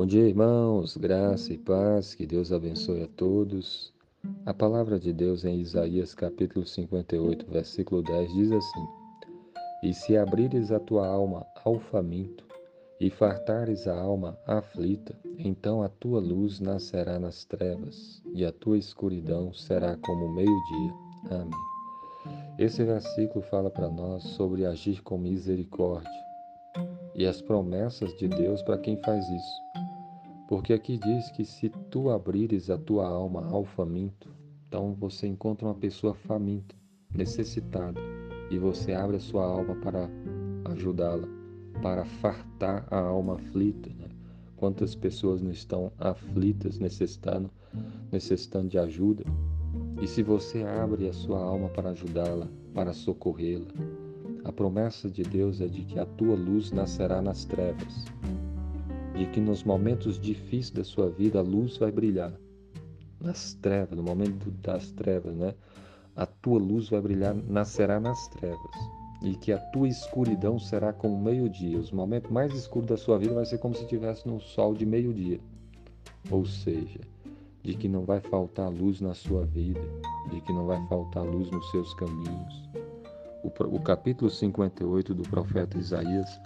Bom dia, irmãos, graça e paz, que Deus abençoe a todos. A palavra de Deus em Isaías capítulo 58, versículo 10 diz assim: E se abrires a tua alma ao faminto, e fartares a alma aflita, então a tua luz nascerá nas trevas, e a tua escuridão será como o meio-dia. Amém. Esse versículo fala para nós sobre agir com misericórdia e as promessas de Deus para quem faz isso. Porque aqui diz que se tu abrires a tua alma ao faminto, então você encontra uma pessoa faminta, necessitada, e você abre a sua alma para ajudá-la, para fartar a alma aflita. Né? Quantas pessoas não estão aflitas, necessitando, necessitando de ajuda? E se você abre a sua alma para ajudá-la, para socorrê-la, a promessa de Deus é de que a tua luz nascerá nas trevas, de que nos momentos difíceis da sua vida a luz vai brilhar. Nas trevas, no momento das trevas, né? A tua luz vai brilhar, nascerá nas trevas. E que a tua escuridão será como meio-dia. Os momentos mais escuros da sua vida vai ser como se estivesse no sol de meio-dia. Ou seja, de que não vai faltar luz na sua vida, de que não vai faltar luz nos seus caminhos o, o capítulo 58 do profeta Isaías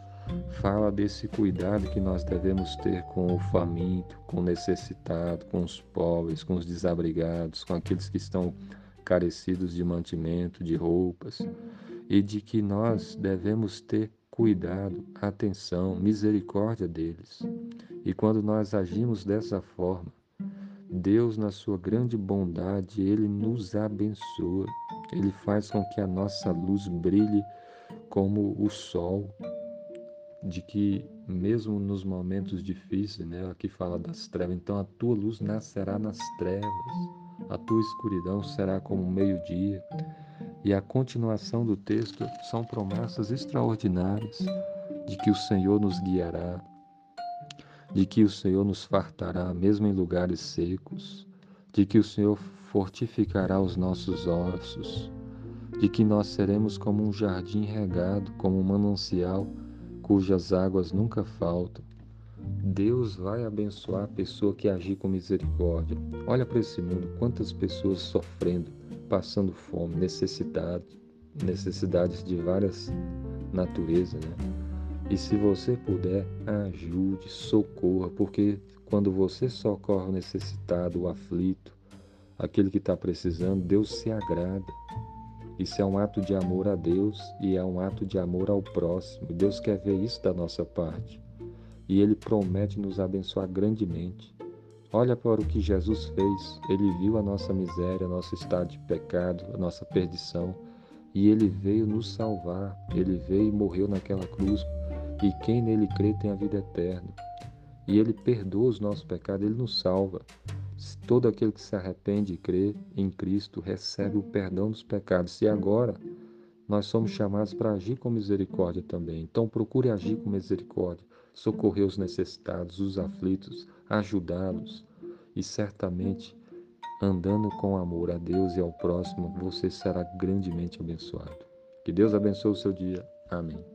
fala desse cuidado que nós devemos ter com o faminto, com o necessitado, com os pobres, com os desabrigados, com aqueles que estão carecidos de mantimento, de roupas, e de que nós devemos ter cuidado, atenção, misericórdia deles. E quando nós agimos dessa forma, Deus, na sua grande bondade, ele nos abençoa. Ele faz com que a nossa luz brilhe como o sol, de que mesmo nos momentos difíceis, né, aqui fala das trevas, então a tua luz nascerá nas trevas, a tua escuridão será como meio-dia. E a continuação do texto são promessas extraordinárias de que o Senhor nos guiará, de que o Senhor nos fartará mesmo em lugares secos, de que o Senhor fortificará os nossos ossos, de que nós seremos como um jardim regado, como um manancial cujas águas nunca faltam. Deus vai abençoar a pessoa que agir com misericórdia. Olha para esse mundo, quantas pessoas sofrendo, passando fome, necessidade, necessidades de várias naturezas, né? E se você puder, ajude, socorra, porque quando você socorre o necessitado, o aflito, aquele que está precisando, Deus se agrada. Isso é um ato de amor a Deus e é um ato de amor ao próximo. Deus quer ver isso da nossa parte. E Ele promete nos abençoar grandemente. Olha para o que Jesus fez. Ele viu a nossa miséria, nosso estado de pecado, a nossa perdição. E Ele veio nos salvar. Ele veio e morreu naquela cruz. E quem nele crê tem a vida eterna. E Ele perdoa os nossos pecados, Ele nos salva. Todo aquele que se arrepende e crê em Cristo recebe o perdão dos pecados. E agora nós somos chamados para agir com misericórdia também. Então procure agir com misericórdia, socorrer os necessitados, os aflitos, ajudá-los. E certamente, andando com amor a Deus e ao próximo, você será grandemente abençoado. Que Deus abençoe o seu dia. Amém.